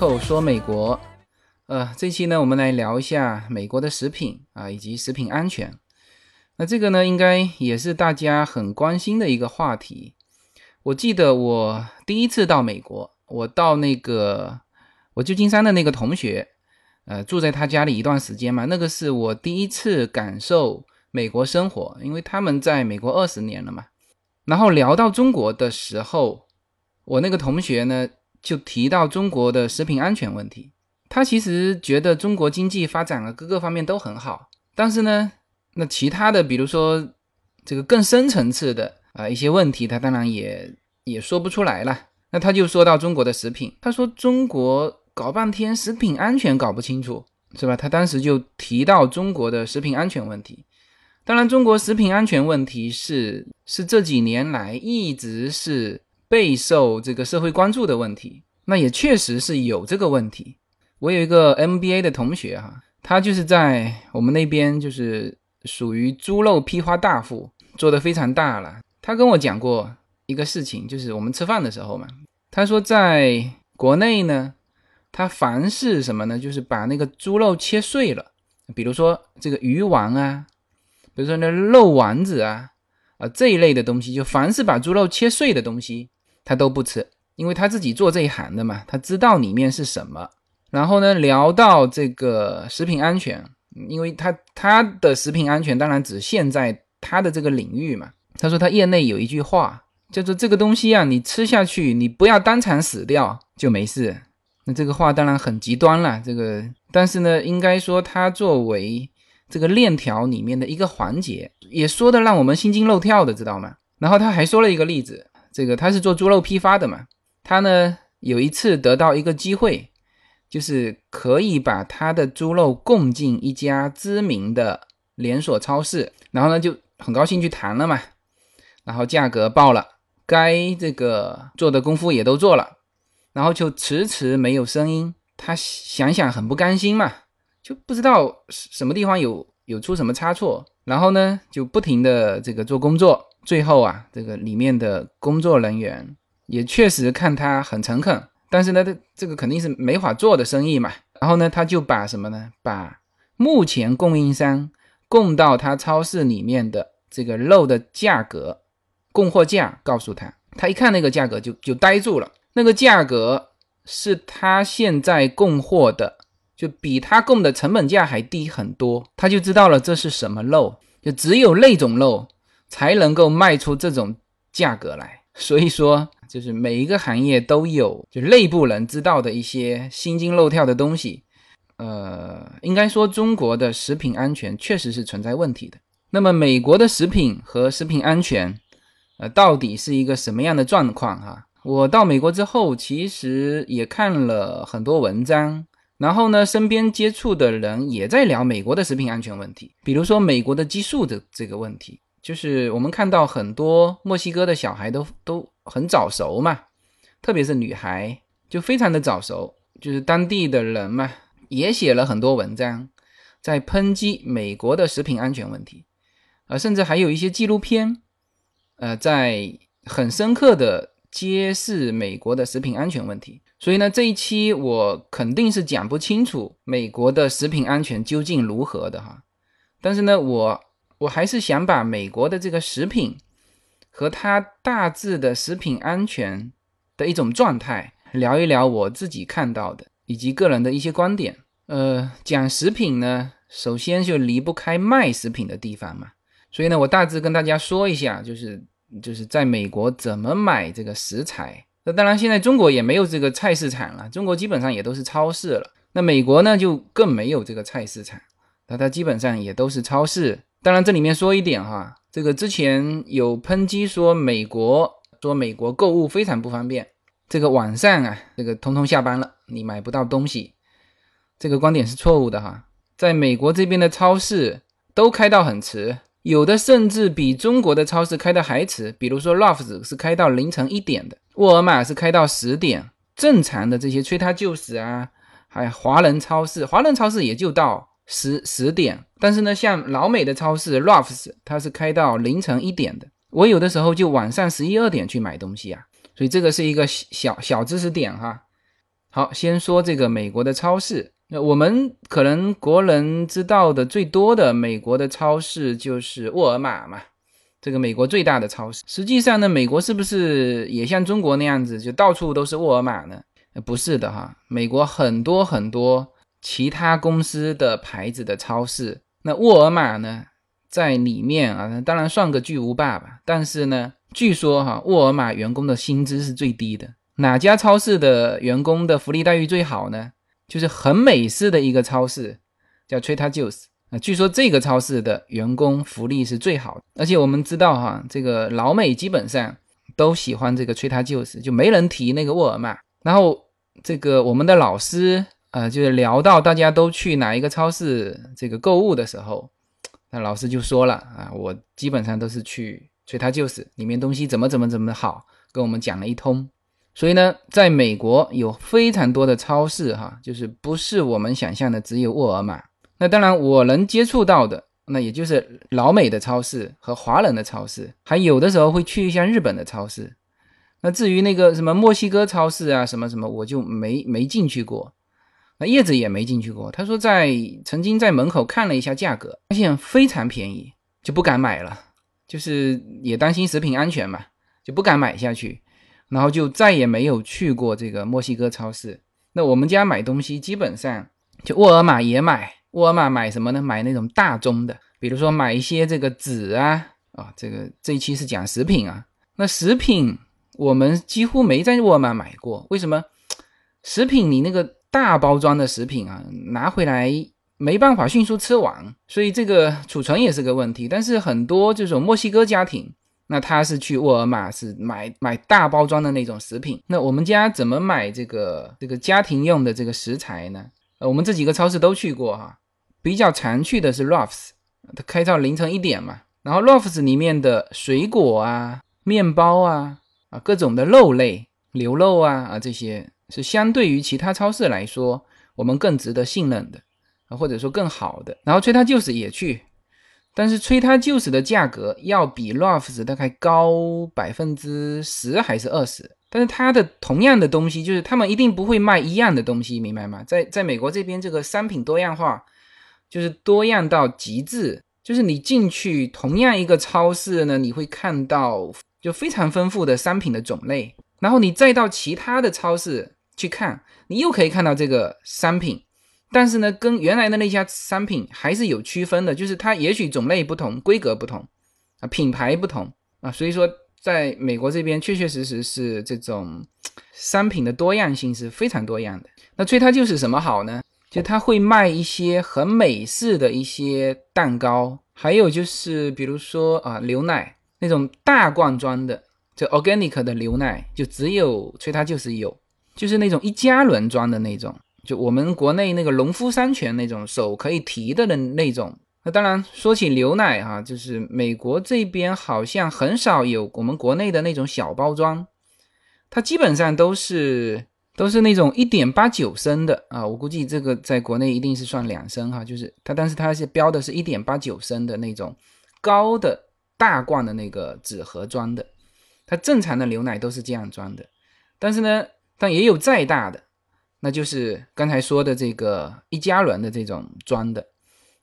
口说美国，呃，这期呢，我们来聊一下美国的食品啊，以及食品安全。那这个呢，应该也是大家很关心的一个话题。我记得我第一次到美国，我到那个我旧金山的那个同学，呃，住在他家里一段时间嘛，那个是我第一次感受美国生活，因为他们在美国二十年了嘛。然后聊到中国的时候，我那个同学呢。就提到中国的食品安全问题，他其实觉得中国经济发展了各个方面都很好，但是呢，那其他的比如说这个更深层次的啊一些问题，他当然也也说不出来了。那他就说到中国的食品，他说中国搞半天食品安全搞不清楚，是吧？他当时就提到中国的食品安全问题。当然，中国食品安全问题是是这几年来一直是。备受这个社会关注的问题，那也确实是有这个问题。我有一个 MBA 的同学哈，他就是在我们那边就是属于猪肉批发大户，做的非常大了。他跟我讲过一个事情，就是我们吃饭的时候嘛，他说在国内呢，他凡是什么呢，就是把那个猪肉切碎了，比如说这个鱼丸啊，比如说那肉丸子啊，啊这一类的东西，就凡是把猪肉切碎的东西。他都不吃，因为他自己做这一行的嘛，他知道里面是什么。然后呢，聊到这个食品安全，因为他他的食品安全当然只限在他的这个领域嘛。他说他业内有一句话叫做“这个东西啊，你吃下去，你不要当场死掉就没事”。那这个话当然很极端了，这个但是呢，应该说他作为这个链条里面的一个环节，也说的让我们心惊肉跳的，知道吗？然后他还说了一个例子。这个他是做猪肉批发的嘛，他呢有一次得到一个机会，就是可以把他的猪肉供进一家知名的连锁超市，然后呢就很高兴去谈了嘛，然后价格报了，该这个做的功夫也都做了，然后就迟迟没有声音，他想想很不甘心嘛，就不知道什么地方有有出什么差错，然后呢就不停的这个做工作。最后啊，这个里面的工作人员也确实看他很诚恳，但是呢，这这个肯定是没法做的生意嘛。然后呢，他就把什么呢？把目前供应商供到他超市里面的这个肉的价格、供货价告诉他。他一看那个价格就就呆住了，那个价格是他现在供货的，就比他供的成本价还低很多。他就知道了这是什么肉，就只有那种肉。才能够卖出这种价格来，所以说就是每一个行业都有就内部人知道的一些心惊肉跳的东西。呃，应该说中国的食品安全确实是存在问题的。那么美国的食品和食品安全，呃，到底是一个什么样的状况？哈，我到美国之后，其实也看了很多文章，然后呢，身边接触的人也在聊美国的食品安全问题，比如说美国的激素的这个问题。就是我们看到很多墨西哥的小孩都都很早熟嘛，特别是女孩就非常的早熟。就是当地的人嘛，也写了很多文章，在抨击美国的食品安全问题，啊，甚至还有一些纪录片，呃，在很深刻的揭示美国的食品安全问题。所以呢，这一期我肯定是讲不清楚美国的食品安全究竟如何的哈，但是呢，我。我还是想把美国的这个食品和它大致的食品安全的一种状态聊一聊，我自己看到的以及个人的一些观点。呃，讲食品呢，首先就离不开卖食品的地方嘛，所以呢，我大致跟大家说一下，就是就是在美国怎么买这个食材。那当然，现在中国也没有这个菜市场了，中国基本上也都是超市了。那美国呢，就更没有这个菜市场，那它基本上也都是超市。当然，这里面说一点哈，这个之前有抨击说美国说美国购物非常不方便，这个晚上啊，这个通通下班了，你买不到东西，这个观点是错误的哈。在美国这边的超市都开到很迟，有的甚至比中国的超市开的还迟。比如说 l o f s 是开到凌晨一点的，沃尔玛是开到十点，正常的这些催他就死啊，还有华人超市，华人超市也就到。十十点，但是呢，像老美的超市 r a f h s 它是开到凌晨一点的。我有的时候就晚上十一二点去买东西啊，所以这个是一个小小知识点哈。好，先说这个美国的超市。那我们可能国人知道的最多的美国的超市就是沃尔玛嘛，这个美国最大的超市。实际上呢，美国是不是也像中国那样子，就到处都是沃尔玛呢？不是的哈，美国很多很多其他公司的牌子的超市，那沃尔玛呢在里面啊，当然算个巨无霸吧。但是呢，据说哈，沃尔玛员工的薪资是最低的。哪家超市的员工的福利待遇最好呢？就是很美式的一个超市，叫 Trader Joe's 啊。据说这个超市的员工福利是最好的，而且我们知道哈，这个老美基本上都喜欢这个 Trader Joe's，就没人提那个沃尔玛。然后这个我们的老师呃，就是聊到大家都去哪一个超市这个购物的时候，那老师就说了啊，我基本上都是去所以他就是里面东西怎么怎么怎么好，跟我们讲了一通。所以呢，在美国有非常多的超市，哈，就是不是我们想象的只有沃尔玛。那当然，我能接触到的，那也就是老美的超市和华人的超市，还有的时候会去一下日本的超市。那至于那个什么墨西哥超市啊，什么什么，我就没没进去过。那叶子也没进去过。他说在曾经在门口看了一下价格，发现非常便宜，就不敢买了。就是也担心食品安全嘛，就不敢买下去。然后就再也没有去过这个墨西哥超市。那我们家买东西基本上就沃尔玛也买，沃尔玛买什么呢？买那种大宗的，比如说买一些这个纸啊啊，这个这一期是讲食品啊。那食品我们几乎没在沃尔玛买过，为什么？食品你那个大包装的食品啊，拿回来没办法迅速吃完，所以这个储存也是个问题。但是很多这种墨西哥家庭。那他是去沃尔玛是买买大包装的那种食品。那我们家怎么买这个这个家庭用的这个食材呢？呃，我们这几个超市都去过哈，比较常去的是 Ralphs，它开到凌晨一点嘛。然后 Ralphs 里面的水果啊、面包啊、啊各种的肉类、牛肉啊啊这些是相对于其他超市来说，我们更值得信任的啊，或者说更好的。然后崔他就是也去。但是催他就是的价格要比 Ralphs 大概高百分之十还是二十？但是它的同样的东西，就是他们一定不会卖一样的东西，明白吗？在在美国这边，这个商品多样化就是多样到极致，就是你进去同样一个超市呢，你会看到就非常丰富的商品的种类，然后你再到其他的超市去看，你又可以看到这个商品。但是呢，跟原来的那家商品还是有区分的，就是它也许种类不同、规格不同啊、品牌不同啊，所以说在美国这边确确实实是这种商品的多样性是非常多样的。那所以它就是什么好呢？就它会卖一些很美式的一些蛋糕，还有就是比如说啊牛奶那种大罐装的，就 organic 的牛奶，就只有催它就是有，就是那种一加仑装的那种。就我们国内那个农夫山泉那种手可以提的的那种，那当然说起牛奶哈，就是美国这边好像很少有我们国内的那种小包装，它基本上都是都是那种一点八九升的啊，我估计这个在国内一定是算两升哈，就是它，但是它是标的是一点八九升的那种高的大罐的那个纸盒装的，它正常的牛奶都是这样装的，但是呢，但也有再大的。那就是刚才说的这个一加仑的这种装的，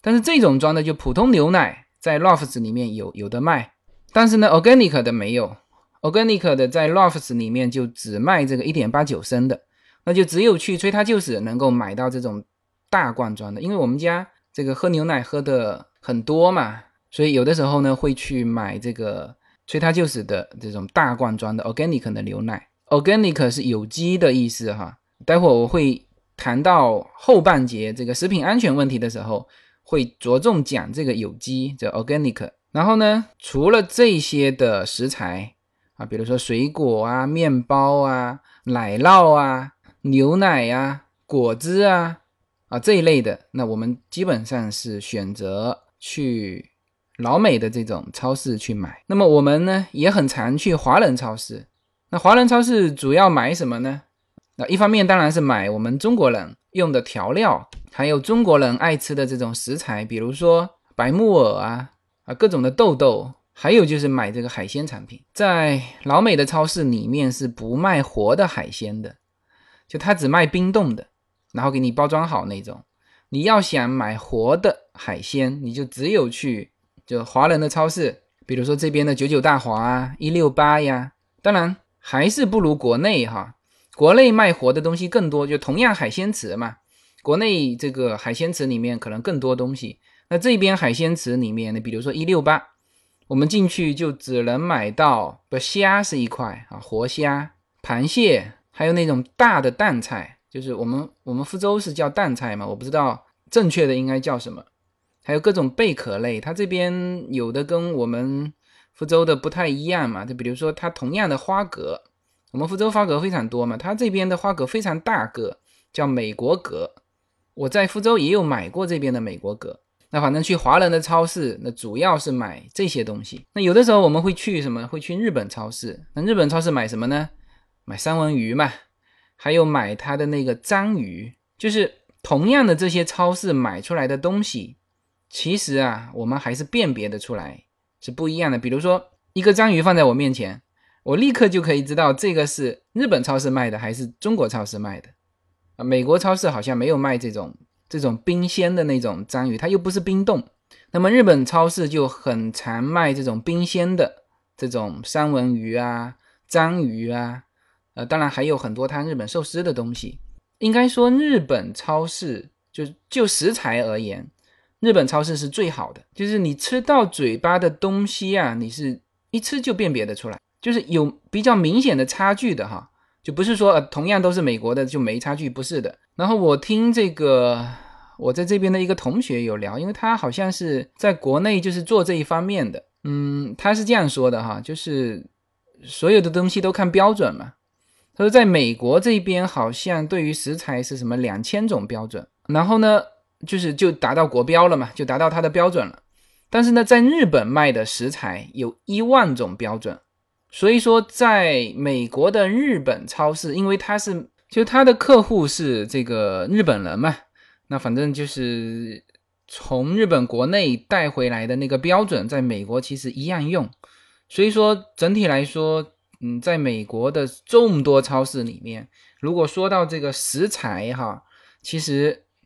但是这种装的就普通牛奶在 Lofts 里面有有的卖，但是呢 Organic 的没有，Organic 的在 Lofts 里面就只卖这个一点八九升的，那就只有去催他就是能够买到这种大罐装的，因为我们家这个喝牛奶喝的很多嘛，所以有的时候呢会去买这个催他就是的这种大罐装的 Organic 的牛奶。，Organic 是有机的意思哈。待会我会谈到后半节这个食品安全问题的时候，会着重讲这个有机这 organic。然后呢，除了这些的食材啊，比如说水果啊、面包啊、奶酪啊、牛奶呀、果汁啊啊这一类的，那我们基本上是选择去老美的这种超市去买。那么我们呢也很常去华人超市。那华人超市主要买什么呢？那一方面当然是买我们中国人用的调料，还有中国人爱吃的这种食材，比如说白木耳啊啊各种的豆豆，还有就是买这个海鲜产品。在老美的超市里面是不卖活的海鲜的，就他只卖冰冻的，然后给你包装好那种。你要想买活的海鲜，你就只有去就华人的超市，比如说这边的九九大华啊、一六八呀，当然还是不如国内哈。国内卖活的东西更多，就同样海鲜池嘛，国内这个海鲜池里面可能更多东西。那这边海鲜池里面呢，比如说一六八，我们进去就只能买到不虾是一块啊，活虾、螃蟹，还有那种大的淡菜。就是我们我们福州是叫淡菜嘛，我不知道正确的应该叫什么。还有各种贝壳类，它这边有的跟我们福州的不太一样嘛。就比如说它同样的花蛤，我们福州花蛤非常多嘛，它这边的花蛤非常大个，叫美国蛤。我在福州也有买过这边的美国蛤。那反正去华人的超市，那主要是买这些东西。那有的时候我们会去什么？会去日本超市。那日本超市买什么呢？买三文鱼嘛。还有买它的那个章鱼，就是同样的这些超市买出来的东西，其实啊，我们还是辨别的出来是不一样的。比如说一个章鱼放在我面前，我立刻就可以知道这个是日本超市卖的还是中国超市卖的。啊，美国超市好像没有卖这种这种冰鲜的那种章鱼，它又不是冰冻。那么日本超市就很常卖这种冰鲜的这种三文鱼啊、章鱼啊。呃，当然还有很多它日本寿司的东西。应该说，日本超市就就食材而言，日本超市是最好的。就是你吃到嘴巴的东西啊，你是一吃就辨别的出来，就是有比较明显的差距的哈。就不是说呃同样都是美国的就没差距，不是的。然后我听这个我在这边的一个同学有聊，因为他好像是在国内就是做这一方面的，嗯，他是这样说的哈，就是所有的东西都看标准嘛。他说，在美国这边好像对于食材是什么两千种标准，然后呢，就是就达到国标了嘛，就达到它的标准了。但是呢，在日本卖的食材有一万种标准，所以说在美国的日本超市，因为他是就他的客户是这个日本人嘛，那反正就是从日本国内带回来的那个标准，在美国其实一样用，所以说整体来说。嗯，在美国的众多超市里面，如果说到这个食材哈，其实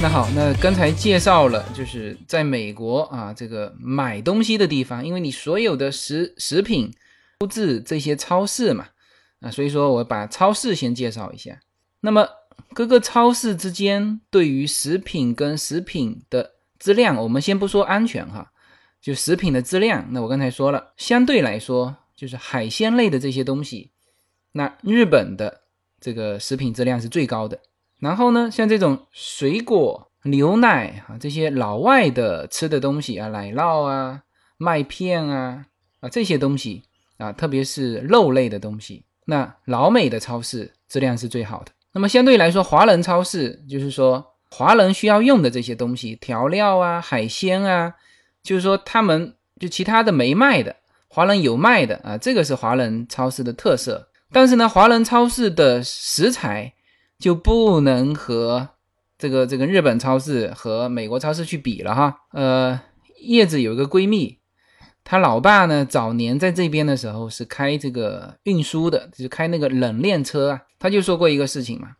那好，那刚才介绍了，就是在美国啊，这个买东西的地方，因为你所有的食食品都至这些超市嘛，啊，所以说我把超市先介绍一下。那么各个超市之间对于食品跟食品的质量，我们先不说安全哈，就食品的质量，那我刚才说了，相对来说就是海鲜类的这些东西，那日本的这个食品质量是最高的。然后呢，像这种水果、牛奶啊，这些老外的吃的东西啊，奶酪啊、麦片啊啊这些东西啊，特别是肉类的东西，那老美的超市质量是最好的。那么相对来说，华人超市就是说华人需要用的这些东西，调料啊、海鲜啊，就是说他们就其他的没卖的，华人有卖的啊，这个是华人超市的特色。但是呢，华人超市的食材。就不能和这个这个日本超市和美国超市去比了哈。呃，叶子有一个闺蜜，她老爸呢早年在这边的时候是开这个运输的，就是开那个冷链车啊。他就说过一个事情嘛，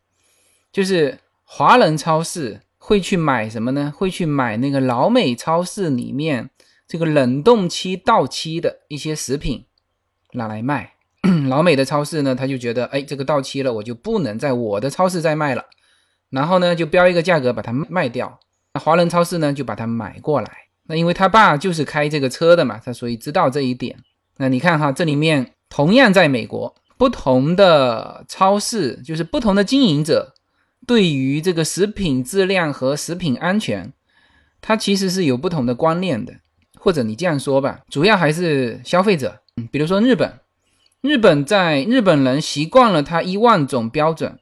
就是华人超市会去买什么呢？会去买那个老美超市里面这个冷冻期到期的一些食品拿来卖。老美的超市呢，他就觉得，哎，这个到期了，我就不能在我的超市再卖了，然后呢，就标一个价格把它卖掉。华人超市呢，就把它买过来。那因为他爸就是开这个车的嘛，他所以知道这一点。那你看哈，这里面同样在美国，不同的超市就是不同的经营者，对于这个食品质量和食品安全，它其实是有不同的观念的。或者你这样说吧，主要还是消费者。嗯，比如说日本。日本在日本人习惯了它一万种标准，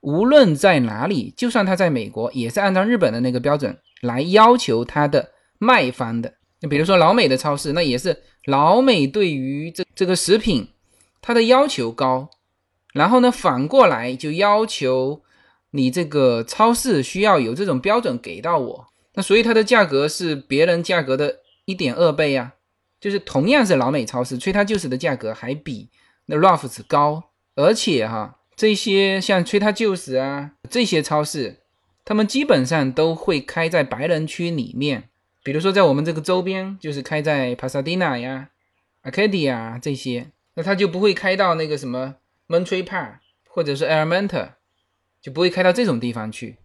无论在哪里，就算他在美国，也是按照日本的那个标准来要求他的卖方的。就比如说老美的超市，那也是老美对于这这个食品，它的要求高，然后呢，反过来就要求你这个超市需要有这种标准给到我，那所以它的价格是别人价格的一点二倍呀。就是同样是老美超市，吹它就是的价格还比那 Ralphs 高，而且哈，这些像吹它就是啊这些超市，他们基本上都会开在白人区里面，比如说在我们这个周边，就是开在 Pasadena 呀、Acadia 这些，那他就不会开到那个什么 m o n t r e p a r 或者是 Alameda，就不会开到这种地方去。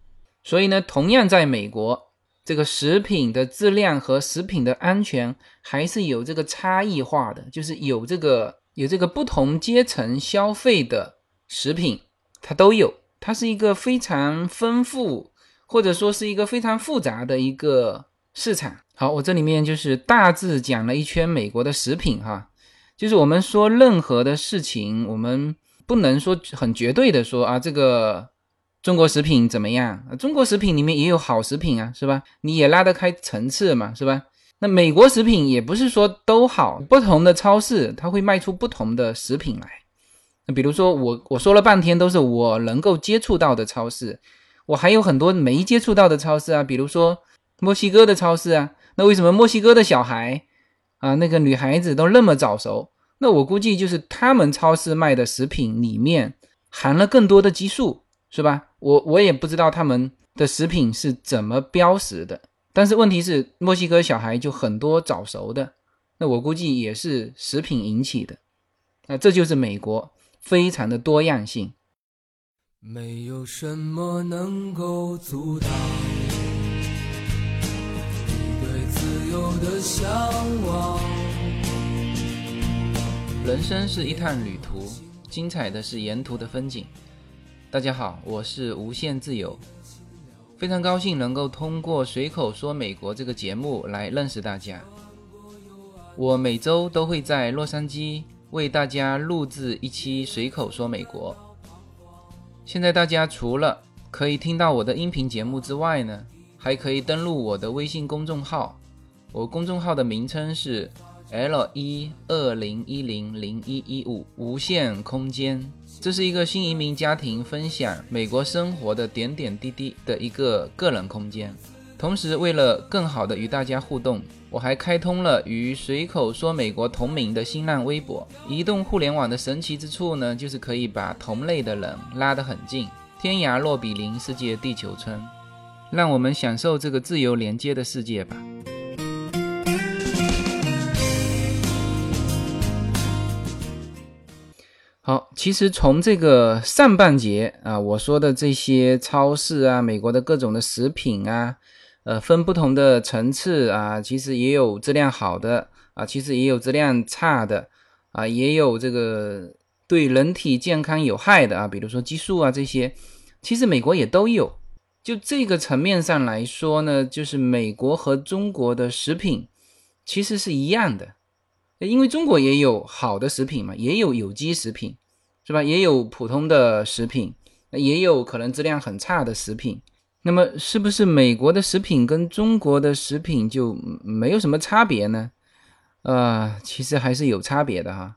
所以呢，同样在美国。这个食品的质量和食品的安全还是有这个差异化的，就是有这个有这个不同阶层消费的食品，它都有，它是一个非常丰富或者说是一个非常复杂的一个市场。好，我这里面就是大致讲了一圈美国的食品哈，就是我们说任何的事情，我们不能说很绝对的说啊这个。中国食品怎么样？中国食品里面也有好食品啊，是吧？你也拉得开层次嘛，是吧？那美国食品也不是说都好，不同的超市它会卖出不同的食品来。那比如说我我说了半天都是我能够接触到的超市，我还有很多没接触到的超市啊，比如说墨西哥的超市啊。那为什么墨西哥的小孩啊，那个女孩子都那么早熟？那我估计就是他们超市卖的食品里面含了更多的激素。是吧？我我也不知道他们的食品是怎么标识的，但是问题是墨西哥小孩就很多早熟的，那我估计也是食品引起的。那这就是美国非常的多样性。没有什么能够阻挡你对自由的向往。人生是一趟旅途，精彩的是沿途的风景。大家好，我是无限自由，非常高兴能够通过随口说美国这个节目来认识大家。我每周都会在洛杉矶为大家录制一期随口说美国。现在大家除了可以听到我的音频节目之外呢，还可以登录我的微信公众号，我公众号的名称是 L 一二零一零零一一五无限空间。这是一个新移民家庭分享美国生活的点点滴滴的一个个人空间。同时，为了更好的与大家互动，我还开通了与随口说美国同名的新浪微博。移动互联网的神奇之处呢，就是可以把同类的人拉得很近，天涯若比邻，世界地球村。让我们享受这个自由连接的世界吧。好，其实从这个上半节啊，我说的这些超市啊，美国的各种的食品啊，呃，分不同的层次啊，其实也有质量好的啊，其实也有质量差的啊，也有这个对人体健康有害的啊，比如说激素啊这些，其实美国也都有。就这个层面上来说呢，就是美国和中国的食品其实是一样的。因为中国也有好的食品嘛，也有有机食品，是吧？也有普通的食品，也有可能质量很差的食品。那么，是不是美国的食品跟中国的食品就没有什么差别呢？呃，其实还是有差别的哈。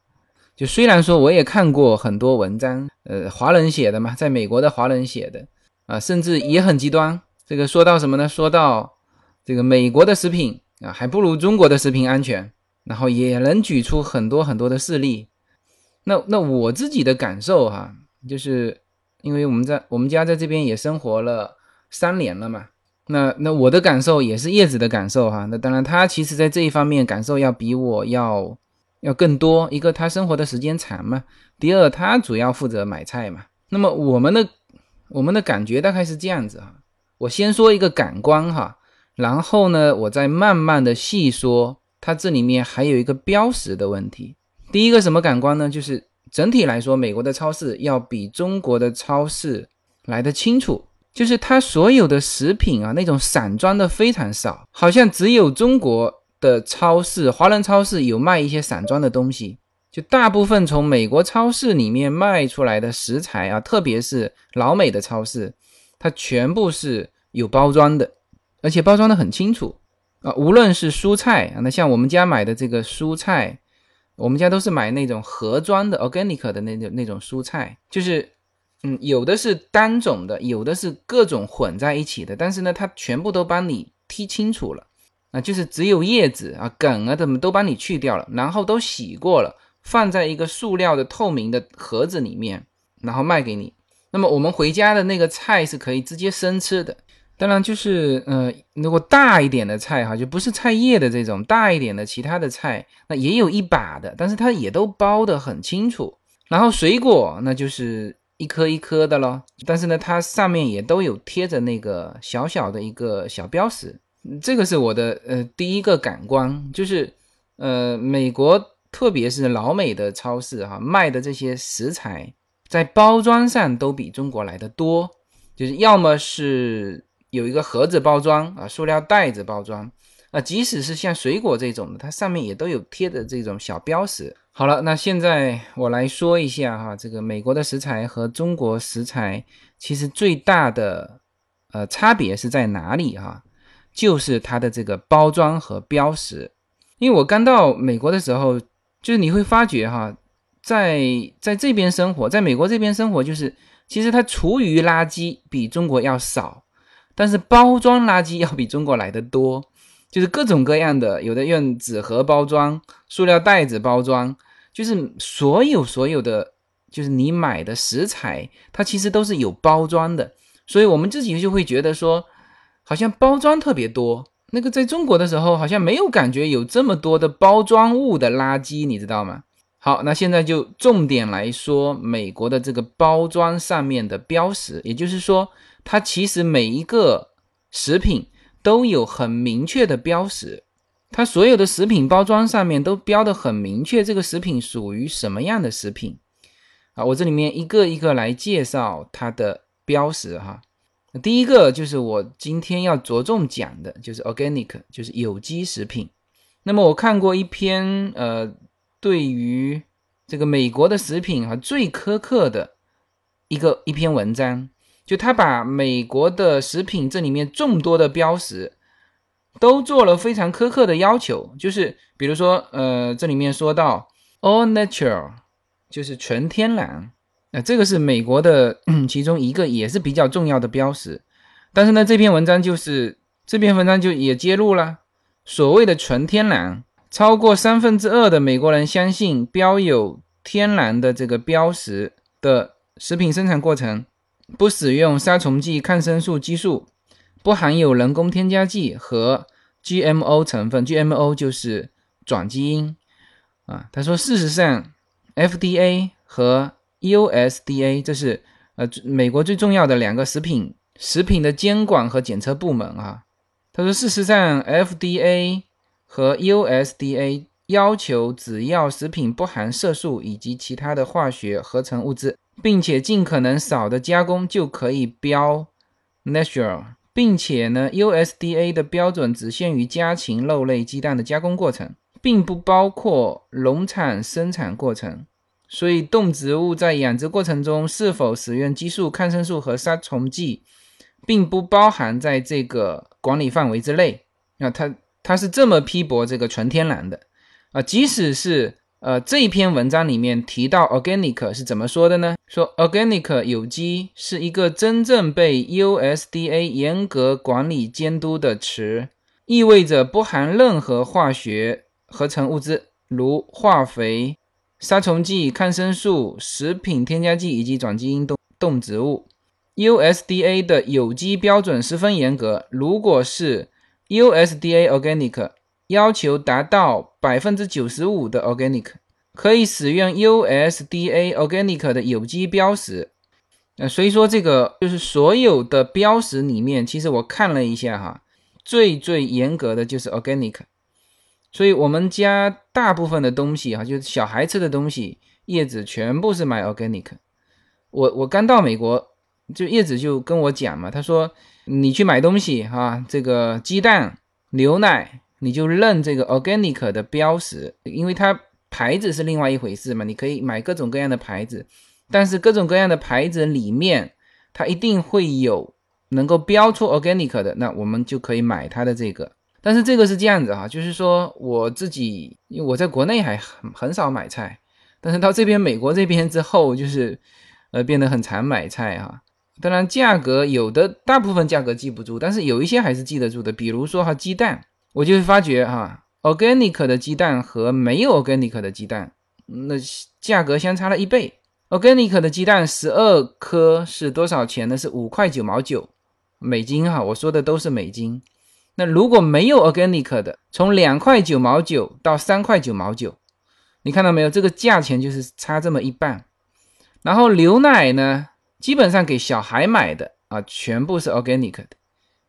就虽然说我也看过很多文章，呃，华人写的嘛，在美国的华人写的啊，甚至也很极端。这个说到什么呢？说到这个美国的食品啊，还不如中国的食品安全。然后也能举出很多很多的事例，那那我自己的感受哈，就是因为我们在我们家在这边也生活了三年了嘛，那那我的感受也是叶子的感受哈，那当然他其实在这一方面感受要比我要要更多，一个他生活的时间长嘛，第二他主要负责买菜嘛，那么我们的我们的感觉大概是这样子哈，我先说一个感官哈，然后呢我再慢慢的细说。它这里面还有一个标识的问题。第一个什么感官呢？就是整体来说，美国的超市要比中国的超市来的清楚。就是它所有的食品啊，那种散装的非常少，好像只有中国的超市、华人超市有卖一些散装的东西。就大部分从美国超市里面卖出来的食材啊，特别是老美的超市，它全部是有包装的，而且包装的很清楚啊。无论是蔬菜啊，那像我们家买的这个蔬菜，我们家都是买那种盒装的 organic 的那种那种蔬菜，就是嗯，有的是单种的，有的是各种混在一起的，但是呢，它全部都帮你剔清楚了啊，就是只有叶子啊、梗啊，怎么都帮你去掉了，然后都洗过了。放在一个塑料的透明的盒子里面，然后卖给你。那么我们回家的那个菜是可以直接生吃的。当然，就是呃，如果大一点的菜哈，就不是菜叶的这种大一点的其他的菜，那也有一把的，但是它也都包得很清楚。然后水果那就是一颗一颗的咯，但是呢，它上面也都有贴着那个小小的一个小标识。这个是我的呃第一个感官，就是呃美国。特别是老美的超市哈卖的这些食材，在包装上都比中国来的多，就是要么是有一个盒子包装啊，塑料袋子包装啊，即使是像水果这种的，它上面也都有贴的这种小标识。好了，那现在我来说一下哈，这个美国的食材和中国食材其实最大的呃差别是在哪里哈？就是它的这个包装和标识。因为我刚到美国的时候。就是你会发觉哈，在在这边生活，在美国这边生活，就是其实它厨余垃圾比中国要少，但是包装垃圾要比中国来的多，就是各种各样的，有的用纸盒包装、塑料袋子包装，就是所有所有的，就是你买的食材，它其实都是有包装的，所以我们自己就会觉得说，好像包装特别多。那个在中国的时候，好像没有感觉有这么多的包装物的垃圾，你知道吗？好，那现在就重点来说美国的这个包装上面的标识，也就是说，它其实每一个食品都有很明确的标识，它所有的食品包装上面都标的很明确，这个食品属于什么样的食品啊？我这里面一个一个来介绍它的标识哈。第一个就是我今天要着重讲的，就是 organic，就是有机食品。那么我看过一篇，呃，对于这个美国的食品哈最苛刻的一个一篇文章，就他把美国的食品这里面众多的标识都做了非常苛刻的要求，就是比如说，呃，这里面说到 all natural，就是纯天然。那这个是美国的其中一个也是比较重要的标识，但是呢，这篇文章就是这篇文章就也揭露了所谓的纯天然，超过三分之二的美国人相信标有天然的这个标识的食品生产过程不使用杀虫剂、抗生素、激素，不含有人工添加剂和 GMO 成分，GMO 就是转基因啊。他说，事实上，FDA 和 USDA 这是呃美国最重要的两个食品食品的监管和检测部门啊。他说，事实上，FDA 和 USDA 要求只要食品不含色素以及其他的化学合成物质，并且尽可能少的加工就可以标 natural，并且呢，USDA 的标准只限于家禽、肉类、鸡蛋的加工过程，并不包括农产生产过程。所以，动植物在养殖过程中是否使用激素、抗生素和杀虫剂，并不包含在这个管理范围之内。那他他是这么批驳这个纯天然的啊，即使是呃这一篇文章里面提到 organic 是怎么说的呢？说 organic 有机是一个真正被 USDA 严格管理监督的词，意味着不含任何化学合成物质，如化肥。杀虫剂、抗生素、食品添加剂以及转基因动动植物，USDA 的有机标准十分严格。如果是 USDA Organic，要求达到百分之九十五的 Organic，可以使用 USDA Organic 的有机标识。呃，所以说这个就是所有的标识里面，其实我看了一下哈，最最严格的就是 Organic。所以我们家大部分的东西哈，就是小孩吃的东西，叶子全部是买 organic。我我刚到美国，就叶子就跟我讲嘛，他说你去买东西哈，这个鸡蛋、牛奶，你就认这个 organic 的标识，因为它牌子是另外一回事嘛，你可以买各种各样的牌子，但是各种各样的牌子里面，它一定会有能够标出 organic 的，那我们就可以买它的这个。但是这个是这样子哈，就是说我自己，因为我在国内还很很少买菜，但是到这边美国这边之后，就是呃变得很常买菜哈。当然价格有的大部分价格记不住，但是有一些还是记得住的。比如说哈鸡蛋，我就会发觉哈 organic 的鸡蛋和没有 organic 的鸡蛋，那价格相差了一倍。organic 的鸡蛋十二颗是多少钱呢？是五块九毛九美金哈，我说的都是美金。那如果没有 organic 的，从两块九毛九到三块九毛九，你看到没有？这个价钱就是差这么一半。然后牛奶呢，基本上给小孩买的啊，全部是 organic 的。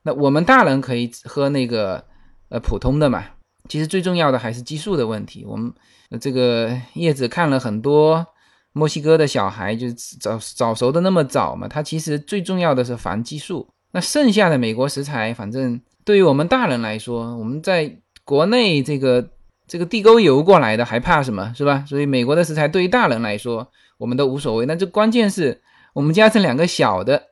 那我们大人可以喝那个呃普通的嘛。其实最重要的还是激素的问题。我们这个叶子看了很多墨西哥的小孩，就早早熟的那么早嘛，它其实最重要的是防激素。那剩下的美国食材，反正。对于我们大人来说，我们在国内这个这个地沟油过来的，还怕什么是吧？所以美国的食材对于大人来说，我们都无所谓。那这关键是我们家这两个小的，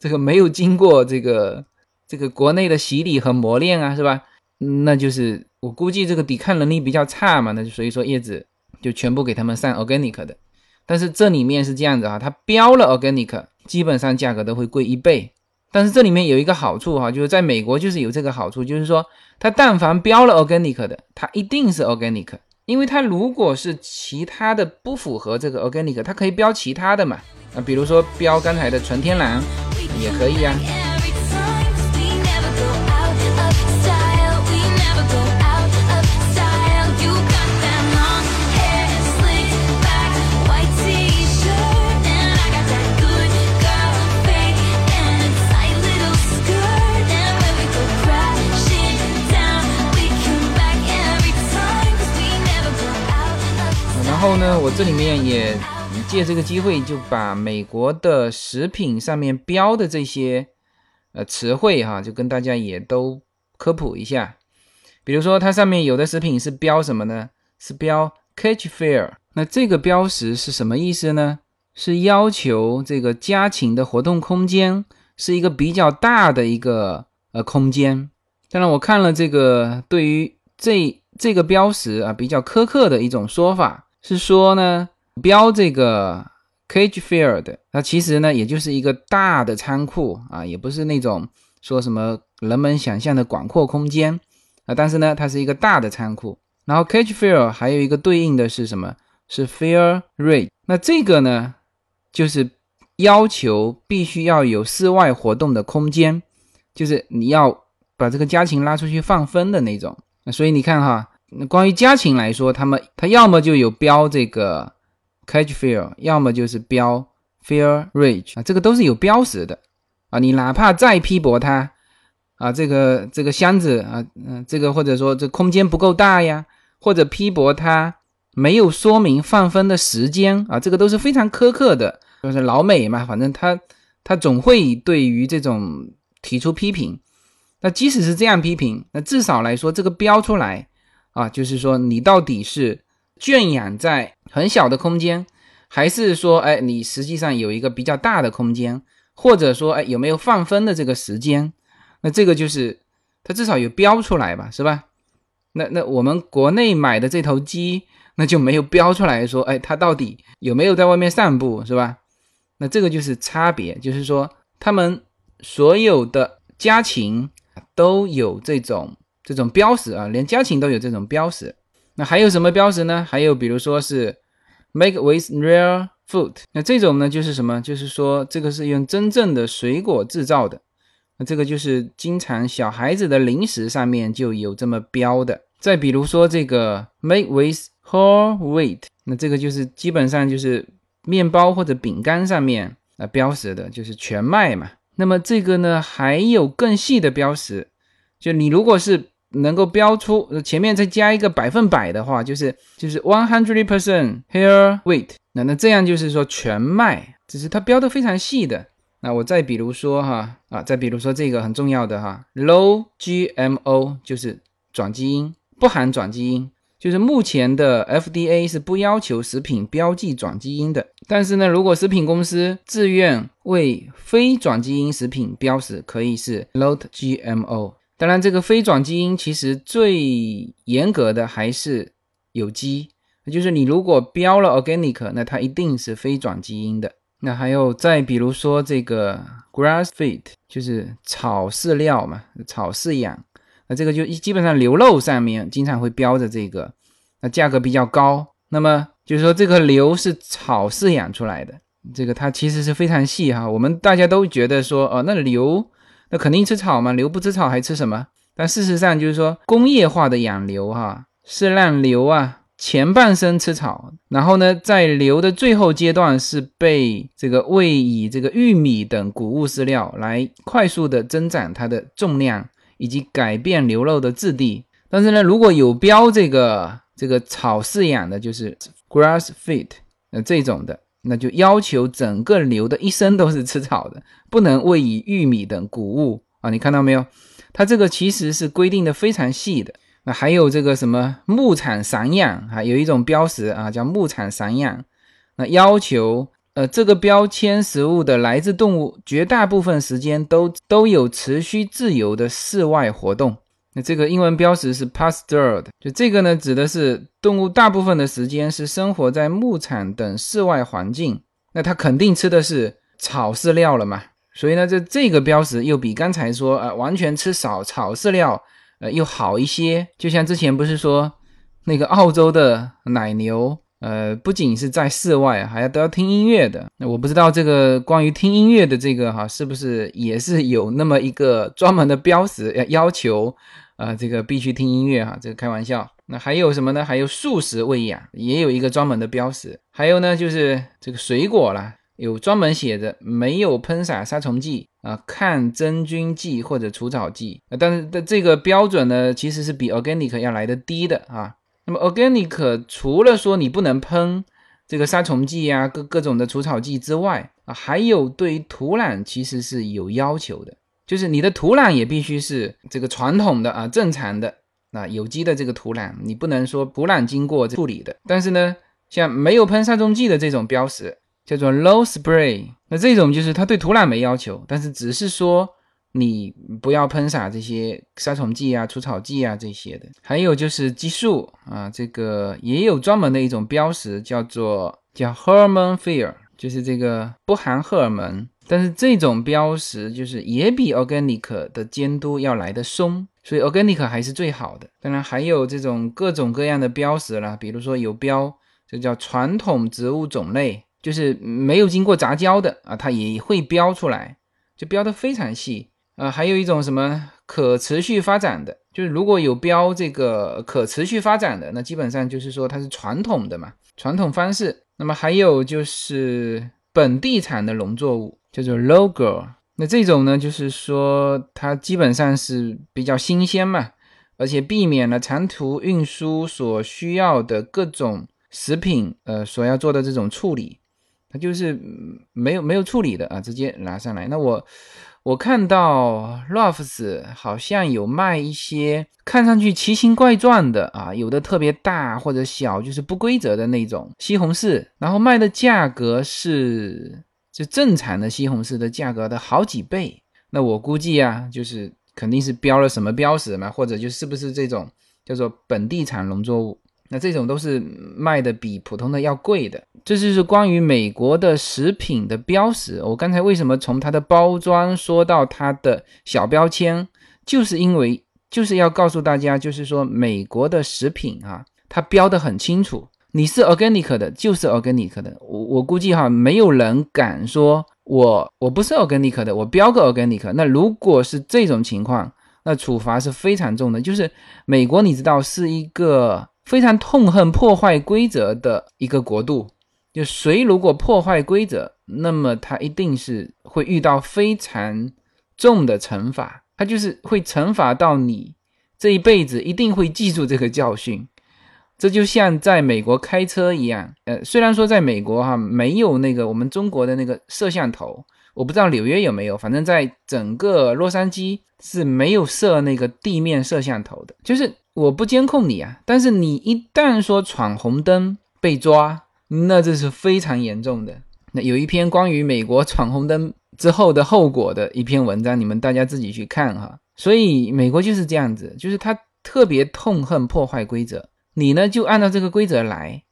这个没有经过这个这个国内的洗礼和磨练啊，是吧？那就是我估计这个抵抗能力比较差嘛，那就所以说叶子就全部给他们上 organic 的。但是这里面是这样子啊，它标了 organic，基本上价格都会贵一倍。但是这里面有一个好处哈，就是在美国就是有这个好处，就是说它但凡标了 organic 的，它一定是 organic，因为它如果是其他的不符合这个 organic，它可以标其他的嘛，啊，比如说标刚才的纯天然也可以呀。后呢，我这里面也借这个机会，就把美国的食品上面标的这些呃词汇哈，就跟大家也都科普一下。比如说，它上面有的食品是标什么呢？是标 catch fair。那这个标识是什么意思呢？是要求这个家禽的活动空间是一个比较大的一个呃空间。当然，我看了这个对于这这个标识啊比较苛刻的一种说法。是说呢，标这个 cage fair 的，它其实呢，也就是一个大的仓库啊，也不是那种说什么人们想象的广阔空间啊，但是呢，它是一个大的仓库。然后 cage field 还有一个对应的是什么？是 fair rate。那这个呢，就是要求必须要有室外活动的空间，就是你要把这个家禽拉出去放风的那种。所以你看哈。那关于家禽来说，他们他要么就有标这个 cage fear，要么就是标 fear rage 啊，这个都是有标识的啊。你哪怕再批驳它啊，这个这个箱子啊，嗯，这个或者说这空间不够大呀，或者批驳它没有说明放风的时间啊，这个都是非常苛刻的。就是老美嘛，反正他他总会对于这种提出批评。那即使是这样批评，那至少来说，这个标出来。啊，就是说你到底是圈养在很小的空间，还是说，哎，你实际上有一个比较大的空间，或者说，哎，有没有放风的这个时间？那这个就是它至少有标出来吧，是吧？那那我们国内买的这头鸡，那就没有标出来说，哎，它到底有没有在外面散步，是吧？那这个就是差别，就是说他们所有的家禽都有这种。这种标识啊，连家禽都有这种标识。那还有什么标识呢？还有比如说是 make with real fruit。那这种呢，就是什么？就是说这个是用真正的水果制造的。那这个就是经常小孩子的零食上面就有这么标的。再比如说这个 make with whole wheat。那这个就是基本上就是面包或者饼干上面啊标识的，就是全麦嘛。那么这个呢，还有更细的标识，就你如果是能够标出前面再加一个百分百的话，就是就是 one hundred percent hair weight。那那这样就是说全麦，只是它标的非常细的。那我再比如说哈啊，再比如说这个很重要的哈，low GMO 就是转基因，不含转基因。就是目前的 FDA 是不要求食品标记转基因的，但是呢，如果食品公司自愿为非转基因食品标识，可以是 low GMO。当然，这个非转基因其实最严格的还是有机，就是你如果标了 Organic，那它一定是非转基因的。那还有再比如说这个 Grass Feed，就是草饲料嘛，草饲养。那这个就基本上牛肉上面经常会标着这个，那价格比较高。那么就是说这个牛是草饲养出来的，这个它其实是非常细哈。我们大家都觉得说，哦，那牛那肯定吃草嘛，牛不吃草还吃什么？但事实上就是说工业化的养牛哈，是让牛啊前半生吃草，然后呢在牛的最后阶段是被这个喂以这个玉米等谷物饲料来快速的增长它的重量。以及改变牛肉的质地，但是呢，如果有标这个这个草饲养的，就是 grass feed，呃这种的，那就要求整个牛的一生都是吃草的，不能喂以玉米等谷物啊。你看到没有？它这个其实是规定的非常细的。那还有这个什么牧场散养啊，有一种标识啊，叫牧场散养，那要求。呃，这个标签食物的来自动物，绝大部分时间都都有持续自由的室外活动。这个英文标识是 pastured，就这个呢，指的是动物大部分的时间是生活在牧场等室外环境。那它肯定吃的是草饲料了嘛？所以呢，这这个标识又比刚才说呃完全吃少草饲料呃又好一些。就像之前不是说那个澳洲的奶牛。呃，不仅是在室外，还要都要听音乐的。那我不知道这个关于听音乐的这个哈，是不是也是有那么一个专门的标识要要求？啊，这个必须听音乐哈，这个开玩笑。那还有什么呢？还有素食喂养也有一个专门的标识。还有呢，就是这个水果啦，有专门写着没有喷洒杀虫剂啊、抗真菌剂或者除草剂。但是的这个标准呢，其实是比 organic 要来的低的啊。那么 organic 除了说你不能喷这个杀虫剂啊，各各种的除草剂之外啊，还有对于土壤其实是有要求的，就是你的土壤也必须是这个传统的啊，正常的啊，有机的这个土壤，你不能说土壤经过处理的。但是呢，像没有喷杀虫剂的这种标识叫做 low spray，那这种就是它对土壤没要求，但是只是说。你不要喷洒这些杀虫剂啊、除草剂啊这些的，还有就是激素啊，这个也有专门的一种标识，叫做叫 hormone free，就是这个不含荷尔蒙。但是这种标识就是也比 organic 的监督要来的松，所以 organic 还是最好的。当然还有这种各种各样的标识了，比如说有标这叫传统植物种类，就是没有经过杂交的啊，它也会标出来，就标的非常细。呃，还有一种什么可持续发展的，就是如果有标这个可持续发展的，那基本上就是说它是传统的嘛，传统方式。那么还有就是本地产的农作物，叫做 logo。那这种呢，就是说它基本上是比较新鲜嘛，而且避免了长途运输所需要的各种食品，呃，所要做的这种处理，它就是没有没有处理的啊，直接拿上来。那我。我看到 Ralphs 好像有卖一些看上去奇形怪状的啊，有的特别大或者小，就是不规则的那种西红柿，然后卖的价格是就正常的西红柿的价格的好几倍。那我估计啊，就是肯定是标了什么标识嘛，或者就是不是这种叫做本地产农作物。那这种都是卖的比普通的要贵的，这就是关于美国的食品的标识。我刚才为什么从它的包装说到它的小标签，就是因为就是要告诉大家，就是说美国的食品啊，它标的很清楚，你是 organic 的，就是 organic 的。我我估计哈，没有人敢说我我不是 organic 的，我标个 organic。那如果是这种情况，那处罚是非常重的。就是美国，你知道是一个。非常痛恨破坏规则的一个国度，就谁如果破坏规则，那么他一定是会遇到非常重的惩罚，他就是会惩罚到你这一辈子一定会记住这个教训。这就像在美国开车一样，呃，虽然说在美国哈没有那个我们中国的那个摄像头，我不知道纽约有没有，反正在整个洛杉矶是没有设那个地面摄像头的，就是我不监控你啊，但是你一旦说闯红灯被抓，那这是非常严重的。那有一篇关于美国闯红灯之后的后果的一篇文章，你们大家自己去看哈。所以美国就是这样子，就是他特别痛恨破坏规则，你呢就按照这个规则来，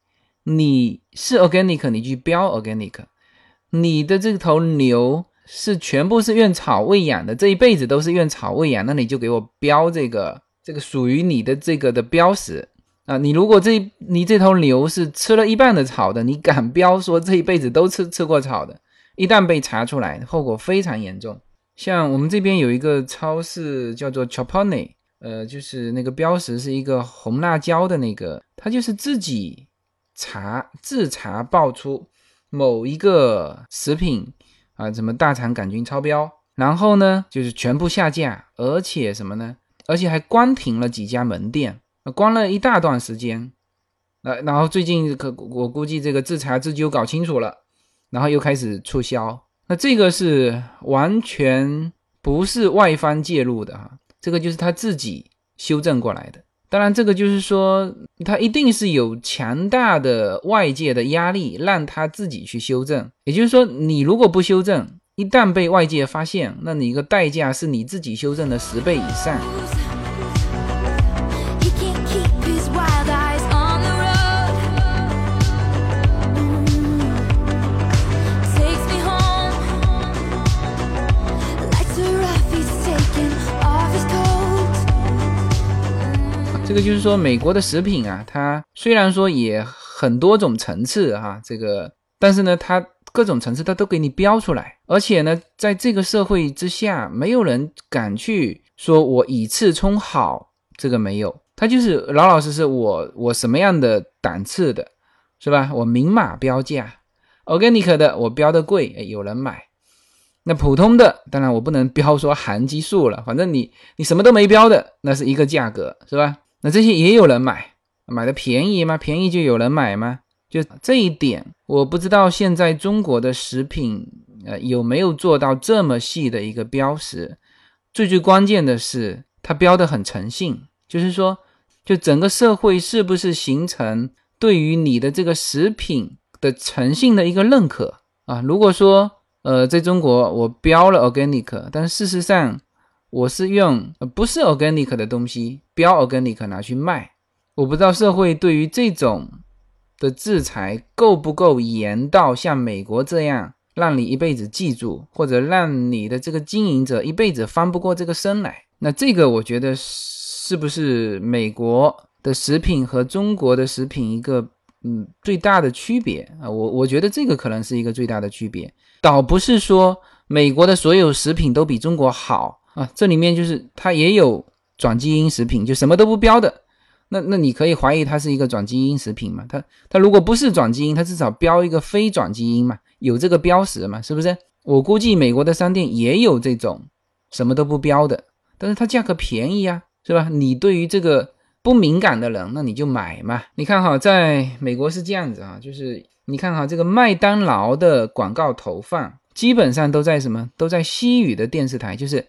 你是 organic，你去标 organic。你的这头牛是全部是用草喂养的，这一辈子都是用草喂养，那你就给我标这个这个属于你的这个的标识啊！你如果这你这头牛是吃了一半的草的，你敢标说这一辈子都吃吃过草的，一旦被查出来，后果非常严重。像我们这边有一个超市叫做 Chapone，呃，就是那个标识是一个红辣椒的那个，它就是自己查自查爆出。某一个食品啊，什么大肠杆菌超标，然后呢，就是全部下架，而且什么呢？而且还关停了几家门店，关了一大段时间。呃，然后最近可我估计这个自查自纠搞清楚了，然后又开始促销。那这个是完全不是外方介入的哈，这个就是他自己修正过来的。当然，这个就是说，他一定是有强大的外界的压力，让他自己去修正。也就是说，你如果不修正，一旦被外界发现，那你一个代价是你自己修正的十倍以上。就是说，美国的食品啊，它虽然说也很多种层次哈，这个，但是呢，它各种层次它都给你标出来，而且呢，在这个社会之下，没有人敢去说我以次充好，这个没有，它就是老老实实，我我什么样的档次的，是吧？我明码标价，organic 的我标的贵，有人买。那普通的，当然我不能标说含激素了，反正你你什么都没标的，那是一个价格，是吧？那这些也有人买，买的便宜吗？便宜就有人买吗？就这一点，我不知道现在中国的食品，呃，有没有做到这么细的一个标识？最最关键的是，它标的很诚信，就是说，就整个社会是不是形成对于你的这个食品的诚信的一个认可啊？如果说，呃，在中国我标了 organic，但是事实上，我是用不是 organic 的东西标 organic 拿去卖，我不知道社会对于这种的制裁够不够严到像美国这样让你一辈子记住，或者让你的这个经营者一辈子翻不过这个身来。那这个我觉得是不是美国的食品和中国的食品一个嗯最大的区别啊？我我觉得这个可能是一个最大的区别，倒不是说美国的所有食品都比中国好。啊，这里面就是它也有转基因食品，就什么都不标的，那那你可以怀疑它是一个转基因食品嘛？它它如果不是转基因，它至少标一个非转基因嘛，有这个标识嘛？是不是？我估计美国的商店也有这种什么都不标的，但是它价格便宜啊，是吧？你对于这个不敏感的人，那你就买嘛。你看哈，在美国是这样子啊，就是你看哈，这个麦当劳的广告投放基本上都在什么？都在西语的电视台，就是。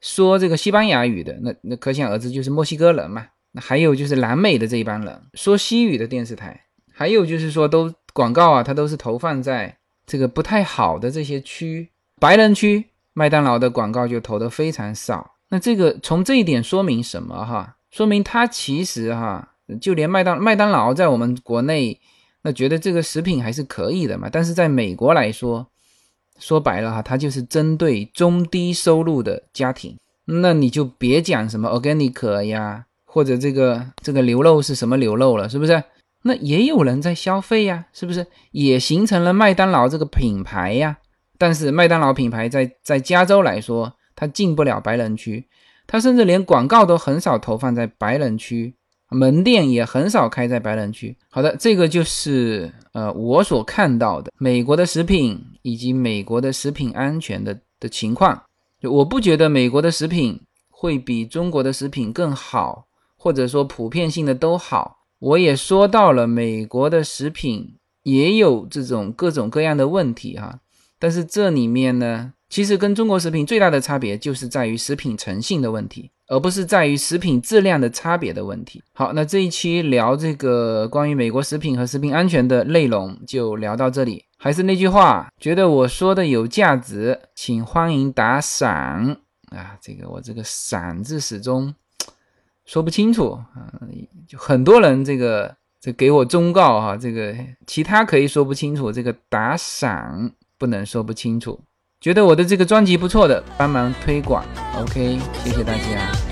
说这个西班牙语的，那那可想而知就是墨西哥人嘛。那还有就是南美的这一帮人说西语的电视台，还有就是说都广告啊，它都是投放在这个不太好的这些区，白人区，麦当劳的广告就投的非常少。那这个从这一点说明什么哈？说明它其实哈，就连麦当麦当劳在我们国内，那觉得这个食品还是可以的嘛。但是在美国来说。说白了哈，它就是针对中低收入的家庭，那你就别讲什么 organic 呀，或者这个这个牛肉是什么牛肉了，是不是？那也有人在消费呀，是不是？也形成了麦当劳这个品牌呀。但是麦当劳品牌在在加州来说，它进不了白人区，它甚至连广告都很少投放在白人区。门店也很少开在白人区。好的，这个就是呃我所看到的美国的食品以及美国的食品安全的的情况。就我不觉得美国的食品会比中国的食品更好，或者说普遍性的都好。我也说到了美国的食品也有这种各种各样的问题哈。但是这里面呢，其实跟中国食品最大的差别就是在于食品诚信的问题，而不是在于食品质量的差别的问题。好，那这一期聊这个关于美国食品和食品安全的内容就聊到这里。还是那句话，觉得我说的有价值，请欢迎打赏啊！这个我这个“赏”字始终说不清楚啊，就很多人这个这给我忠告哈，这个其他可以说不清楚，这个打赏不能说不清楚。觉得我的这个专辑不错的，帮忙推广，OK，谢谢大家。